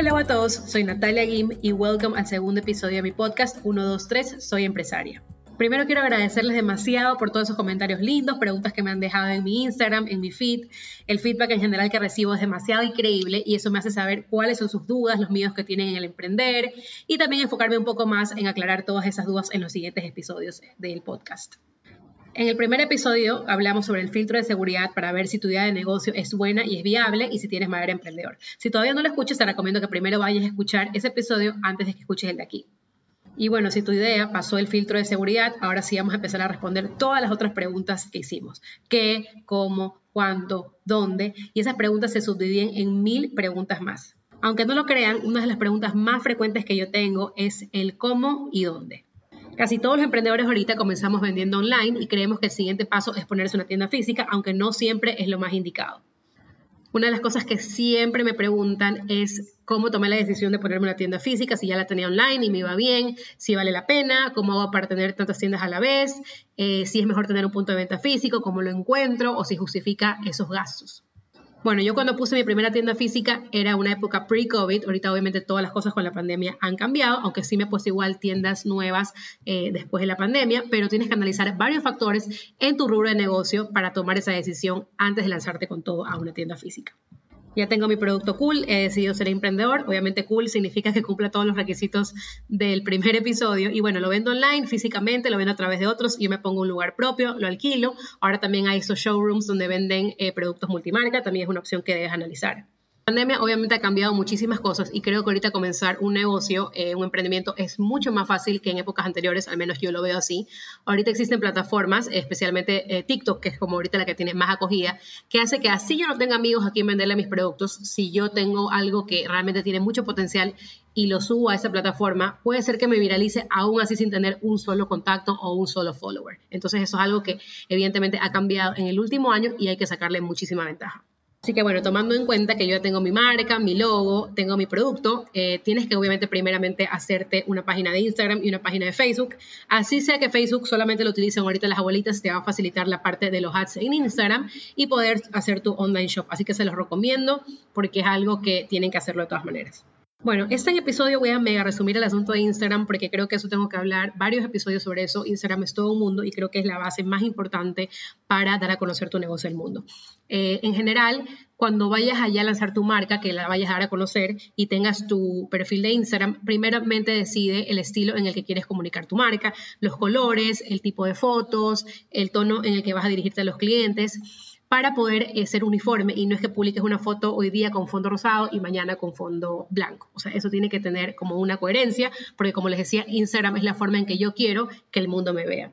Hello a todos, soy Natalia Gim y welcome al segundo episodio de mi podcast 123 Soy Empresaria. Primero quiero agradecerles demasiado por todos esos comentarios lindos, preguntas que me han dejado en mi Instagram, en mi feed. El feedback en general que recibo es demasiado increíble y eso me hace saber cuáles son sus dudas, los miedos que tienen en el emprender y también enfocarme un poco más en aclarar todas esas dudas en los siguientes episodios del podcast. En el primer episodio hablamos sobre el filtro de seguridad para ver si tu idea de negocio es buena y es viable y si tienes madera emprendedor. Si todavía no lo escuchas, te recomiendo que primero vayas a escuchar ese episodio antes de que escuches el de aquí. Y bueno, si tu idea pasó el filtro de seguridad, ahora sí vamos a empezar a responder todas las otras preguntas que hicimos. ¿Qué? ¿Cómo? ¿Cuándo? ¿Dónde? Y esas preguntas se subdividen en mil preguntas más. Aunque no lo crean, una de las preguntas más frecuentes que yo tengo es el cómo y dónde. Casi todos los emprendedores ahorita comenzamos vendiendo online y creemos que el siguiente paso es ponerse una tienda física, aunque no siempre es lo más indicado. Una de las cosas que siempre me preguntan es cómo tomé la decisión de ponerme una tienda física, si ya la tenía online y me iba bien, si vale la pena, cómo hago para tener tantas tiendas a la vez, eh, si es mejor tener un punto de venta físico, cómo lo encuentro o si justifica esos gastos. Bueno, yo cuando puse mi primera tienda física era una época pre-COVID. Ahorita obviamente todas las cosas con la pandemia han cambiado, aunque sí me puse igual tiendas nuevas eh, después de la pandemia, pero tienes que analizar varios factores en tu rubro de negocio para tomar esa decisión antes de lanzarte con todo a una tienda física. Ya tengo mi producto cool, he decidido ser emprendedor. Obviamente cool significa que cumpla todos los requisitos del primer episodio. Y bueno, lo vendo online, físicamente, lo vendo a través de otros. Yo me pongo un lugar propio, lo alquilo. Ahora también hay esos showrooms donde venden eh, productos multimarca. También es una opción que debes analizar. Pandemia obviamente ha cambiado muchísimas cosas y creo que ahorita comenzar un negocio, eh, un emprendimiento es mucho más fácil que en épocas anteriores, al menos yo lo veo así. Ahorita existen plataformas, especialmente eh, TikTok, que es como ahorita la que tiene más acogida, que hace que así yo no tenga amigos a quien venderle mis productos, si yo tengo algo que realmente tiene mucho potencial y lo subo a esa plataforma, puede ser que me viralice aún así sin tener un solo contacto o un solo follower. Entonces eso es algo que evidentemente ha cambiado en el último año y hay que sacarle muchísima ventaja. Así que bueno, tomando en cuenta que yo ya tengo mi marca, mi logo, tengo mi producto, eh, tienes que obviamente primeramente hacerte una página de Instagram y una página de Facebook. Así sea que Facebook solamente lo utilicen ahorita las abuelitas, te va a facilitar la parte de los ads en Instagram y poder hacer tu online shop. Así que se los recomiendo porque es algo que tienen que hacerlo de todas maneras. Bueno, este episodio voy a mega resumir el asunto de Instagram porque creo que eso tengo que hablar varios episodios sobre eso. Instagram es todo un mundo y creo que es la base más importante para dar a conocer tu negocio al mundo. Eh, en general, cuando vayas allá a lanzar tu marca, que la vayas a dar a conocer y tengas tu perfil de Instagram, primeramente decide el estilo en el que quieres comunicar tu marca, los colores, el tipo de fotos, el tono en el que vas a dirigirte a los clientes para poder eh, ser uniforme y no es que publiques una foto hoy día con fondo rosado y mañana con fondo blanco. O sea, eso tiene que tener como una coherencia, porque como les decía, Instagram es la forma en que yo quiero que el mundo me vea.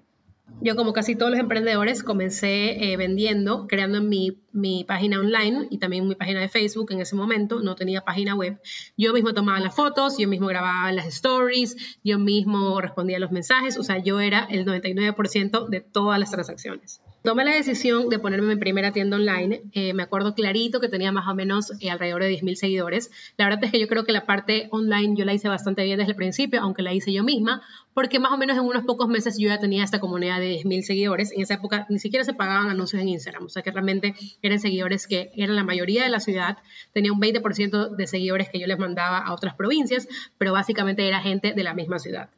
Yo, como casi todos los emprendedores, comencé eh, vendiendo, creando mi, mi, página online y también mi página de Facebook en ese momento. No tenía página web. Yo mismo tomaba las fotos, yo mismo grababa las stories, yo mismo respondía a los mensajes. O sea, yo era el 99% de todas las transacciones. Tomé la decisión de ponerme mi primera tienda online. Eh, me acuerdo clarito que tenía más o menos eh, alrededor de 10.000 seguidores. La verdad es que yo creo que la parte online yo la hice bastante bien desde el principio, aunque la hice yo misma, porque más o menos en unos pocos meses yo ya tenía esta comunidad de 10.000 seguidores. En esa época ni siquiera se pagaban anuncios en Instagram, o sea que realmente eran seguidores que eran la mayoría de la ciudad. Tenía un 20% de seguidores que yo les mandaba a otras provincias, pero básicamente era gente de la misma ciudad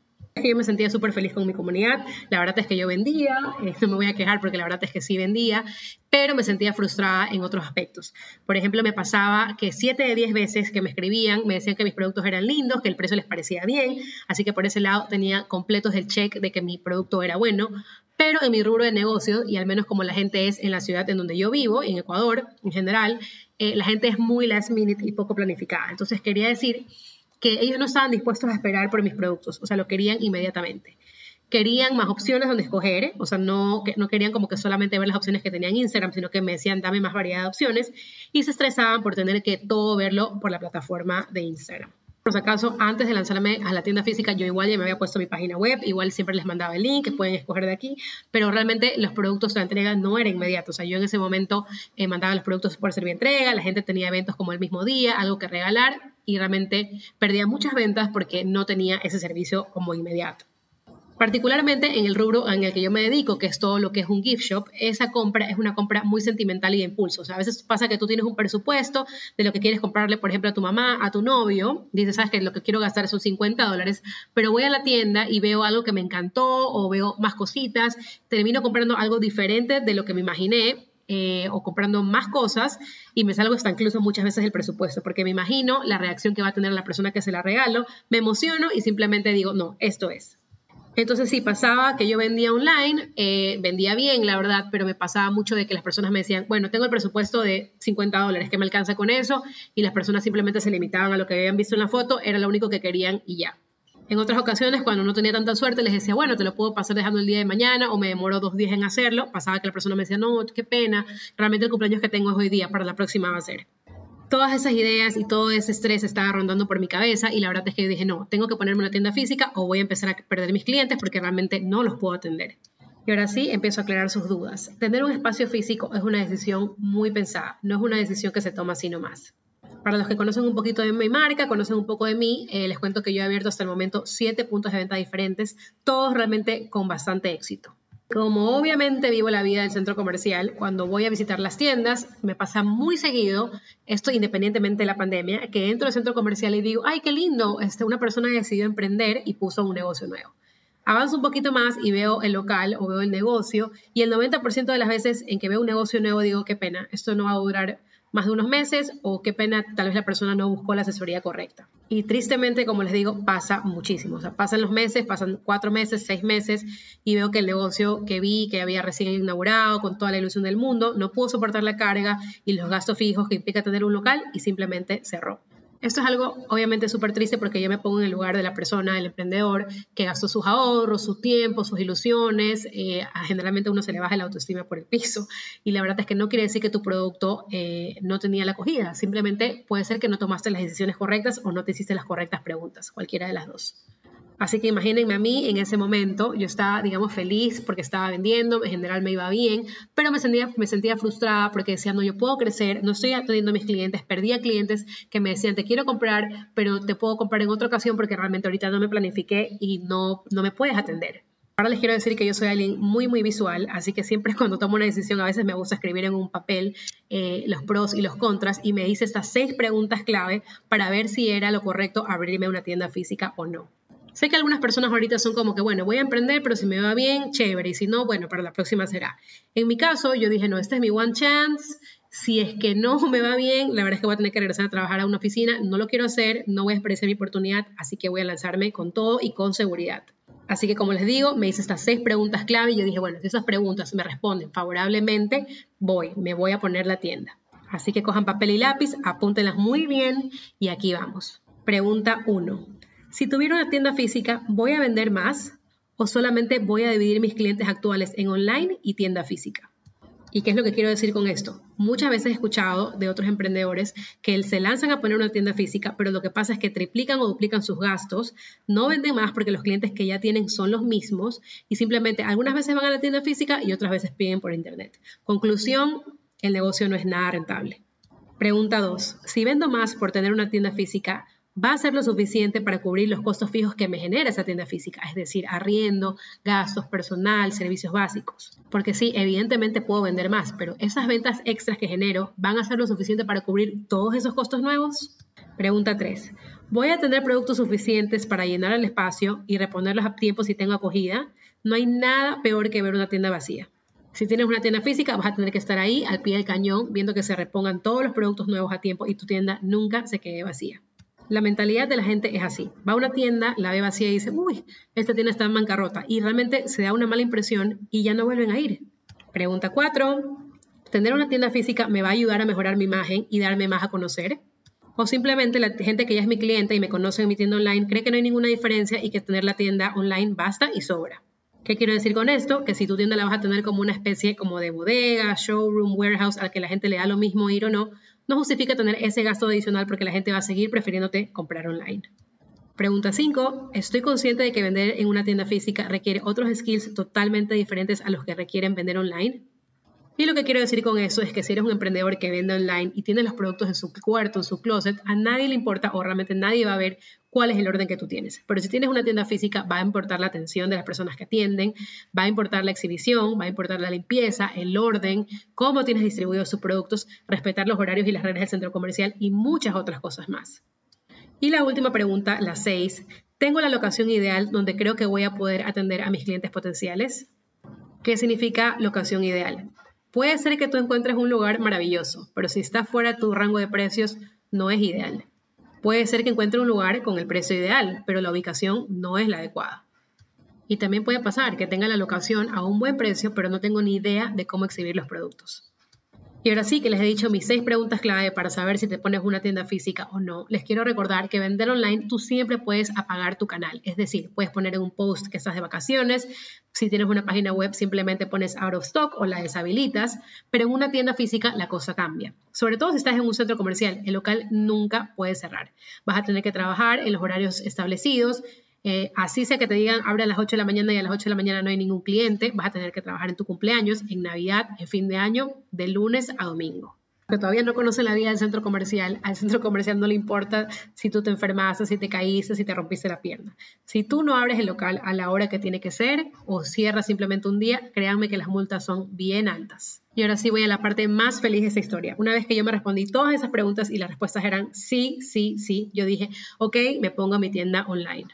que yo me sentía súper feliz con mi comunidad. La verdad es que yo vendía, eh, no me voy a quejar porque la verdad es que sí vendía, pero me sentía frustrada en otros aspectos. Por ejemplo, me pasaba que 7 de 10 veces que me escribían me decían que mis productos eran lindos, que el precio les parecía bien, así que por ese lado tenía completos el check de que mi producto era bueno, pero en mi rubro de negocio, y al menos como la gente es en la ciudad en donde yo vivo, en Ecuador en general, eh, la gente es muy last minute y poco planificada. Entonces quería decir que ellos no estaban dispuestos a esperar por mis productos, o sea, lo querían inmediatamente. Querían más opciones donde escoger, o sea, no, no querían como que solamente ver las opciones que tenían Instagram, sino que me decían, dame más variedad de opciones, y se estresaban por tener que todo verlo por la plataforma de Instagram. Por si acaso, antes de lanzarme a la tienda física, yo igual ya me había puesto mi página web, igual siempre les mandaba el link, que pueden escoger de aquí, pero realmente los productos de la entrega no era inmediato. O sea, yo en ese momento eh, mandaba los productos por servir entrega, la gente tenía eventos como el mismo día, algo que regalar, y realmente perdía muchas ventas porque no tenía ese servicio como inmediato. Particularmente en el rubro en el que yo me dedico, que es todo lo que es un gift shop, esa compra es una compra muy sentimental y de impulso. A veces pasa que tú tienes un presupuesto de lo que quieres comprarle, por ejemplo, a tu mamá, a tu novio, dices, sabes que lo que quiero gastar son 50 dólares, pero voy a la tienda y veo algo que me encantó o veo más cositas, termino comprando algo diferente de lo que me imaginé, eh, o comprando más cosas y me salgo hasta incluso muchas veces el presupuesto, porque me imagino la reacción que va a tener la persona que se la regalo, me emociono y simplemente digo, no, esto es. Entonces sí pasaba que yo vendía online, eh, vendía bien, la verdad, pero me pasaba mucho de que las personas me decían, bueno, tengo el presupuesto de 50 dólares, ¿qué me alcanza con eso? Y las personas simplemente se limitaban a lo que habían visto en la foto, era lo único que querían y ya. En otras ocasiones, cuando no tenía tanta suerte, les decía, bueno, te lo puedo pasar dejando el día de mañana o me demoro dos días en hacerlo. Pasaba que la persona me decía, no, qué pena, realmente el cumpleaños que tengo es hoy día, para la próxima va a ser todas esas ideas y todo ese estrés estaba rondando por mi cabeza y la verdad es que dije, no, tengo que ponerme una tienda física o voy a empezar a perder mis clientes porque realmente no los puedo atender. Y ahora sí, empiezo a aclarar sus dudas. Tener un espacio físico es una decisión muy pensada, no es una decisión que se toma así nomás. Para los que conocen un poquito de mi marca, conocen un poco de mí, eh, les cuento que yo he abierto hasta el momento siete puntos de venta diferentes, todos realmente con bastante éxito. Como obviamente vivo la vida del centro comercial, cuando voy a visitar las tiendas, me pasa muy seguido, esto independientemente de la pandemia, que entro al centro comercial y digo, ay, qué lindo, este, una persona decidió emprender y puso un negocio nuevo. Avanzo un poquito más y veo el local o veo el negocio y el 90% de las veces en que veo un negocio nuevo digo, qué pena, esto no va a durar más de unos meses o qué pena, tal vez la persona no buscó la asesoría correcta. Y tristemente, como les digo, pasa muchísimo. O sea, pasan los meses, pasan cuatro meses, seis meses y veo que el negocio que vi, que había recién inaugurado con toda la ilusión del mundo, no pudo soportar la carga y los gastos fijos que implica tener un local y simplemente cerró. Esto es algo obviamente súper triste porque yo me pongo en el lugar de la persona, del emprendedor, que gastó sus ahorros, su tiempo, sus ilusiones. Eh, generalmente uno se le baja la autoestima por el piso y la verdad es que no quiere decir que tu producto eh, no tenía la acogida. Simplemente puede ser que no tomaste las decisiones correctas o no te hiciste las correctas preguntas, cualquiera de las dos. Así que imagínense a mí en ese momento, yo estaba, digamos, feliz porque estaba vendiendo, en general me iba bien, pero me sentía, me sentía frustrada porque decía, no, yo puedo crecer, no estoy atendiendo a mis clientes, perdía clientes que me decían, te quiero comprar, pero te puedo comprar en otra ocasión porque realmente ahorita no me planifiqué y no, no me puedes atender. Ahora les quiero decir que yo soy alguien muy, muy visual, así que siempre cuando tomo una decisión a veces me gusta escribir en un papel eh, los pros y los contras y me hice estas seis preguntas clave para ver si era lo correcto abrirme una tienda física o no. Sé que algunas personas ahorita son como que, bueno, voy a emprender, pero si me va bien, chévere, y si no, bueno, para la próxima será. En mi caso, yo dije, no, este es mi one chance. Si es que no me va bien, la verdad es que voy a tener que regresar a trabajar a una oficina. No lo quiero hacer, no voy a desperdiciar mi oportunidad, así que voy a lanzarme con todo y con seguridad. Así que como les digo, me hice estas seis preguntas clave y yo dije, bueno, si esas preguntas me responden favorablemente, voy, me voy a poner la tienda. Así que cojan papel y lápiz, apúntenlas muy bien y aquí vamos. Pregunta 1. Si tuviera una tienda física, ¿voy a vender más o solamente voy a dividir mis clientes actuales en online y tienda física? ¿Y qué es lo que quiero decir con esto? Muchas veces he escuchado de otros emprendedores que se lanzan a poner una tienda física, pero lo que pasa es que triplican o duplican sus gastos, no venden más porque los clientes que ya tienen son los mismos y simplemente algunas veces van a la tienda física y otras veces piden por internet. Conclusión, el negocio no es nada rentable. Pregunta 2. Si vendo más por tener una tienda física, va a ser lo suficiente para cubrir los costos fijos que me genera esa tienda física, es decir, arriendo, gastos, personal, servicios básicos. Porque sí, evidentemente puedo vender más, pero esas ventas extras que genero van a ser lo suficiente para cubrir todos esos costos nuevos. Pregunta 3. ¿Voy a tener productos suficientes para llenar el espacio y reponerlos a tiempo si tengo acogida? No hay nada peor que ver una tienda vacía. Si tienes una tienda física, vas a tener que estar ahí al pie del cañón viendo que se repongan todos los productos nuevos a tiempo y tu tienda nunca se quede vacía. La mentalidad de la gente es así. Va a una tienda, la ve vacía y dice, uy, esta tienda está en bancarrota. Y realmente se da una mala impresión y ya no vuelven a ir. Pregunta 4. ¿Tener una tienda física me va a ayudar a mejorar mi imagen y darme más a conocer? O simplemente la gente que ya es mi cliente y me conoce en mi tienda online cree que no hay ninguna diferencia y que tener la tienda online basta y sobra. ¿Qué quiero decir con esto? Que si tu tienda la vas a tener como una especie como de bodega, showroom, warehouse, al que la gente le da lo mismo ir o no, no justifica tener ese gasto adicional porque la gente va a seguir prefiriéndote comprar online. Pregunta 5. Estoy consciente de que vender en una tienda física requiere otros skills totalmente diferentes a los que requieren vender online. Y lo que quiero decir con eso es que si eres un emprendedor que vende online y tiene los productos en su cuarto, en su closet, a nadie le importa o realmente nadie va a ver cuál es el orden que tú tienes. Pero si tienes una tienda física, va a importar la atención de las personas que atienden, va a importar la exhibición, va a importar la limpieza, el orden, cómo tienes distribuidos sus productos, respetar los horarios y las reglas del centro comercial y muchas otras cosas más. Y la última pregunta, la 6. ¿Tengo la locación ideal donde creo que voy a poder atender a mis clientes potenciales? ¿Qué significa locación ideal? Puede ser que tú encuentres un lugar maravilloso, pero si está fuera de tu rango de precios, no es ideal. Puede ser que encuentres un lugar con el precio ideal, pero la ubicación no es la adecuada. Y también puede pasar que tenga la locación a un buen precio, pero no tengo ni idea de cómo exhibir los productos. Y ahora sí que les he dicho mis seis preguntas clave para saber si te pones una tienda física o no. Les quiero recordar que vender online tú siempre puedes apagar tu canal. Es decir, puedes poner en un post que estás de vacaciones. Si tienes una página web simplemente pones out of stock o la deshabilitas. Pero en una tienda física la cosa cambia. Sobre todo si estás en un centro comercial. El local nunca puede cerrar. Vas a tener que trabajar en los horarios establecidos eh, así sea que te digan abre a las 8 de la mañana y a las 8 de la mañana no hay ningún cliente, vas a tener que trabajar en tu cumpleaños, en Navidad, en fin de año, de lunes a domingo. Que todavía no conocen la vida del centro comercial, al centro comercial no le importa si tú te enfermaste, si te caíste, si te rompiste la pierna. Si tú no abres el local a la hora que tiene que ser o cierras simplemente un día, créanme que las multas son bien altas. Y ahora sí voy a la parte más feliz de esta historia. Una vez que yo me respondí todas esas preguntas y las respuestas eran sí, sí, sí, yo dije, ok, me pongo a mi tienda online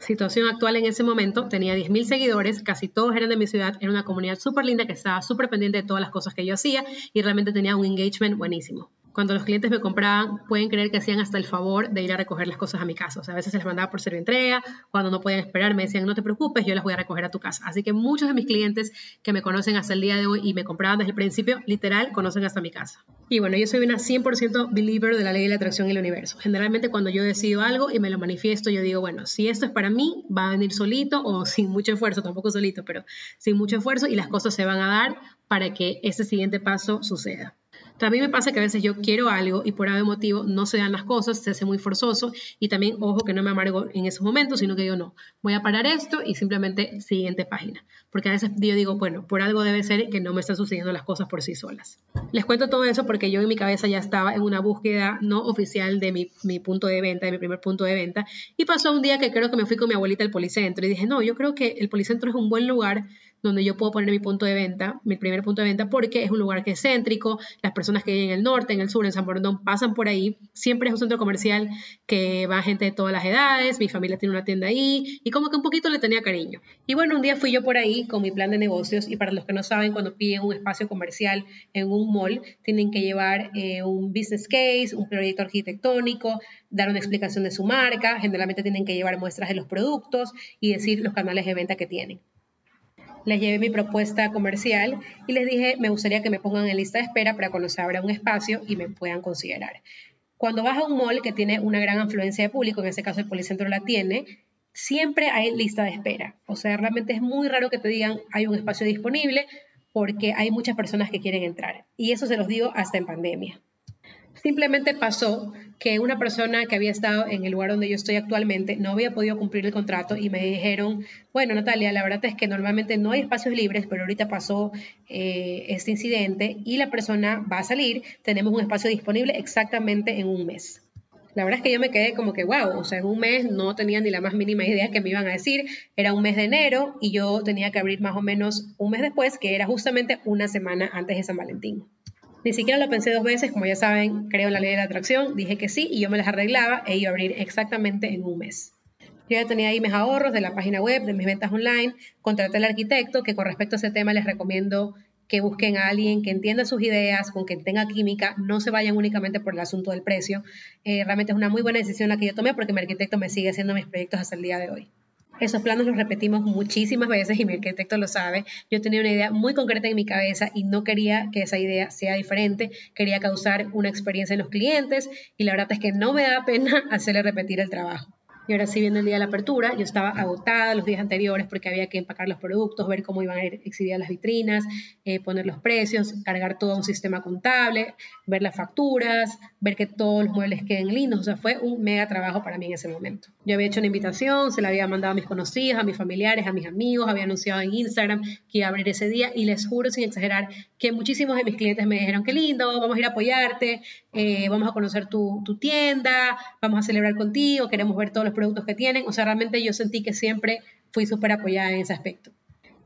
situación actual en ese momento, tenía 10.000 seguidores, casi todos eran de mi ciudad, era una comunidad súper linda que estaba súper pendiente de todas las cosas que yo hacía y realmente tenía un engagement buenísimo cuando los clientes me compraban, pueden creer que hacían hasta el favor de ir a recoger las cosas a mi casa. O sea, a veces se les mandaba por entrega, cuando no podían esperar me decían, no te preocupes, yo las voy a recoger a tu casa. Así que muchos de mis clientes que me conocen hasta el día de hoy y me compraban desde el principio, literal, conocen hasta mi casa. Y bueno, yo soy una 100% believer de la ley de la atracción y el universo. Generalmente cuando yo decido algo y me lo manifiesto, yo digo, bueno, si esto es para mí, va a venir solito o sin mucho esfuerzo, tampoco solito, pero sin mucho esfuerzo y las cosas se van a dar para que ese siguiente paso suceda. También me pasa que a veces yo quiero algo y por algún motivo no se dan las cosas, se hace muy forzoso y también, ojo, que no me amargo en esos momentos, sino que yo no, voy a parar esto y simplemente siguiente página. Porque a veces yo digo, bueno, por algo debe ser que no me están sucediendo las cosas por sí solas. Les cuento todo eso porque yo en mi cabeza ya estaba en una búsqueda no oficial de mi, mi punto de venta, de mi primer punto de venta. Y pasó un día que creo que me fui con mi abuelita al policentro y dije, no, yo creo que el policentro es un buen lugar donde yo puedo poner mi punto de venta, mi primer punto de venta, porque es un lugar que es céntrico, las personas que viven en el norte, en el sur, en San Borondón, pasan por ahí, siempre es un centro comercial que va gente de todas las edades, mi familia tiene una tienda ahí, y como que un poquito le tenía cariño. Y bueno, un día fui yo por ahí con mi plan de negocios, y para los que no saben, cuando piden un espacio comercial en un mall, tienen que llevar eh, un business case, un proyecto arquitectónico, dar una explicación de su marca, generalmente tienen que llevar muestras de los productos y decir los canales de venta que tienen les llevé mi propuesta comercial y les dije, me gustaría que me pongan en lista de espera para cuando se abra un espacio y me puedan considerar. Cuando vas a un mall que tiene una gran afluencia de público, en este caso el Policentro la tiene, siempre hay lista de espera. O sea, realmente es muy raro que te digan hay un espacio disponible porque hay muchas personas que quieren entrar. Y eso se los digo hasta en pandemia. Simplemente pasó que una persona que había estado en el lugar donde yo estoy actualmente no había podido cumplir el contrato y me dijeron, bueno, Natalia, la verdad es que normalmente no hay espacios libres, pero ahorita pasó eh, este incidente y la persona va a salir, tenemos un espacio disponible exactamente en un mes. La verdad es que yo me quedé como que, wow, o sea, en un mes no tenía ni la más mínima idea que me iban a decir. Era un mes de enero y yo tenía que abrir más o menos un mes después, que era justamente una semana antes de San Valentín. Ni siquiera lo pensé dos veces, como ya saben, creo en la ley de la atracción, dije que sí y yo me las arreglaba e iba a abrir exactamente en un mes. Yo ya tenía ahí mis ahorros de la página web, de mis ventas online, contraté al arquitecto, que con respecto a ese tema les recomiendo que busquen a alguien que entienda sus ideas, con quien tenga química, no se vayan únicamente por el asunto del precio. Eh, realmente es una muy buena decisión la que yo tomé porque mi arquitecto me sigue haciendo mis proyectos hasta el día de hoy. Esos planos los repetimos muchísimas veces y mi arquitecto lo sabe. Yo tenía una idea muy concreta en mi cabeza y no quería que esa idea sea diferente. Quería causar una experiencia en los clientes y la verdad es que no me da pena hacerle repetir el trabajo. Y ahora sí viene el día de la apertura, yo estaba agotada los días anteriores porque había que empacar los productos, ver cómo iban a ir exhibidas las vitrinas, eh, poner los precios, cargar todo un sistema contable, ver las facturas, ver que todos los muebles queden lindos. O sea, fue un mega trabajo para mí en ese momento. Yo había hecho una invitación, se la había mandado a mis conocidos, a mis familiares, a mis amigos, había anunciado en Instagram que iba a abrir ese día y les juro sin exagerar que muchísimos de mis clientes me dijeron, qué lindo, vamos a ir a apoyarte, eh, vamos a conocer tu, tu tienda, vamos a celebrar contigo, queremos ver todos los productos que tienen. O sea, realmente yo sentí que siempre fui súper apoyada en ese aspecto.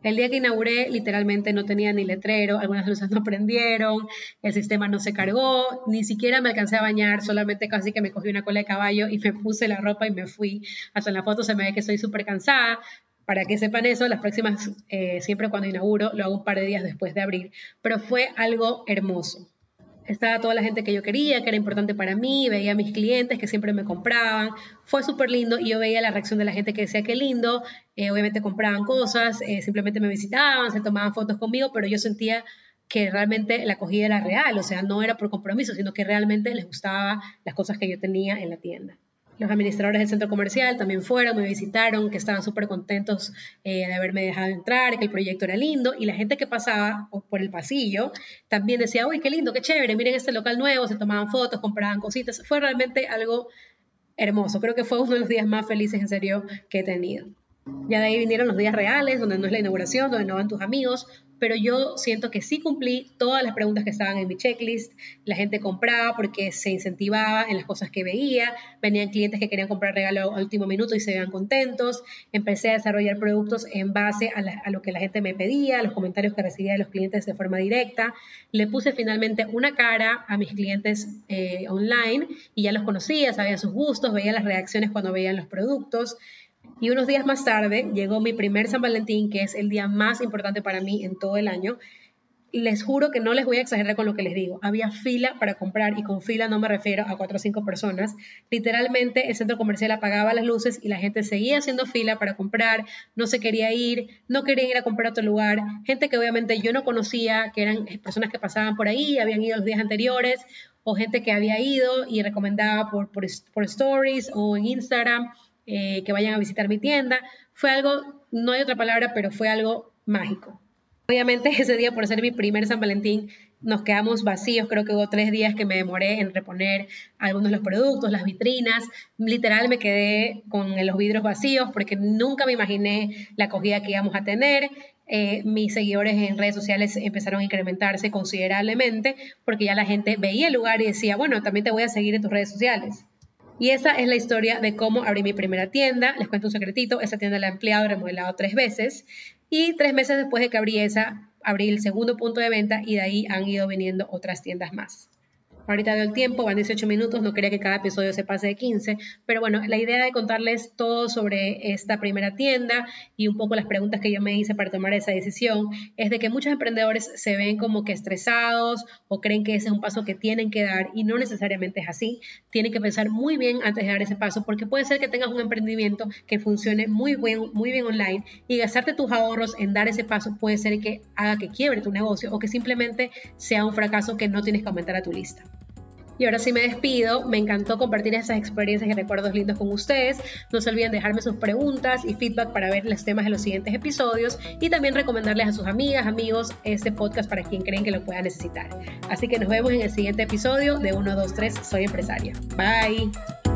El día que inauguré, literalmente no tenía ni letrero, algunas luces no prendieron, el sistema no se cargó, ni siquiera me alcancé a bañar, solamente casi que me cogí una cola de caballo y me puse la ropa y me fui. Hasta en la foto se me ve que estoy súper cansada. Para que sepan eso, las próximas, eh, siempre cuando inauguro, lo hago un par de días después de abrir. Pero fue algo hermoso estaba toda la gente que yo quería, que era importante para mí, veía a mis clientes que siempre me compraban, fue súper lindo y yo veía la reacción de la gente que decía que lindo, eh, obviamente compraban cosas, eh, simplemente me visitaban, se tomaban fotos conmigo, pero yo sentía que realmente la acogida era real, o sea, no era por compromiso, sino que realmente les gustaba las cosas que yo tenía en la tienda. Los administradores del centro comercial también fueron, me visitaron, que estaban súper contentos eh, de haberme dejado entrar, que el proyecto era lindo. Y la gente que pasaba por el pasillo también decía, uy, qué lindo, qué chévere, miren este local nuevo, se tomaban fotos, compraban cositas. Fue realmente algo hermoso. Creo que fue uno de los días más felices, en serio, que he tenido. Ya de ahí vinieron los días reales, donde no es la inauguración, donde no van tus amigos, pero yo siento que sí cumplí todas las preguntas que estaban en mi checklist. La gente compraba porque se incentivaba en las cosas que veía. Venían clientes que querían comprar regalo al último minuto y se veían contentos. Empecé a desarrollar productos en base a, lo que la gente me pedía, a los comentarios que recibía de los clientes de forma directa. Le puse finalmente una cara a mis clientes eh, online y ya los conocía, sabía sus gustos, veía las reacciones cuando veían los productos. Y unos días más tarde llegó mi primer San Valentín, que es el día más importante para mí en todo el año. Les juro que no les voy a exagerar con lo que les digo. Había fila para comprar y con fila no me refiero a cuatro o cinco personas. Literalmente el centro comercial apagaba las luces y la gente seguía haciendo fila para comprar, no se quería ir, no querían ir a comprar a otro lugar. Gente que obviamente yo no conocía, que eran personas que pasaban por ahí, habían ido los días anteriores, o gente que había ido y recomendaba por, por, stories o en Instagram eh, que vayan a visitar mi tienda. Fue algo, no hay otra palabra, pero fue algo mágico. Obviamente ese día, por ser mi primer San Valentín, nos quedamos vacíos. Creo que hubo tres días que me demoré en reponer algunos de los productos, las vitrinas. Literal me quedé con los vidrios vacíos porque nunca me imaginé la acogida que íbamos a tener. Eh, mis seguidores en redes sociales empezaron a incrementarse considerablemente porque ya la gente veía el lugar y decía, bueno, también te voy a seguir en tus redes sociales. Y esa es la historia de cómo abrí mi primera tienda. Les cuento un secretito, esa tienda la he empleado, remodelado tres veces. Y tres meses después de que abrí esa, abrí el segundo punto de venta y de ahí han ido viniendo otras tiendas más. Ahorita veo el tiempo, van 18 minutos, no quería que cada episodio se pase de 15, pero bueno, la idea de contarles todo sobre esta primera tienda y un poco las preguntas que yo me hice para tomar esa decisión es de que muchos emprendedores se ven como que estresados o creen que ese es un paso que tienen que dar y no necesariamente es así. Tienen que pensar muy bien antes de dar ese paso porque puede ser que tengas un emprendimiento que funcione muy bien, muy bien online y gastarte tus ahorros en dar ese paso puede ser que haga que quiebre tu negocio o que simplemente sea un fracaso que no tienes que aumentar a tu lista. Y ahora sí me despido. Me encantó compartir esas experiencias y recuerdos lindos con ustedes. No se olviden dejarme sus preguntas y feedback para ver los temas de los siguientes episodios y también recomendarles a sus amigas, amigos este podcast para quien creen que lo pueda necesitar. Así que nos vemos en el siguiente episodio de 1, 2, 3, Soy empresaria. Bye.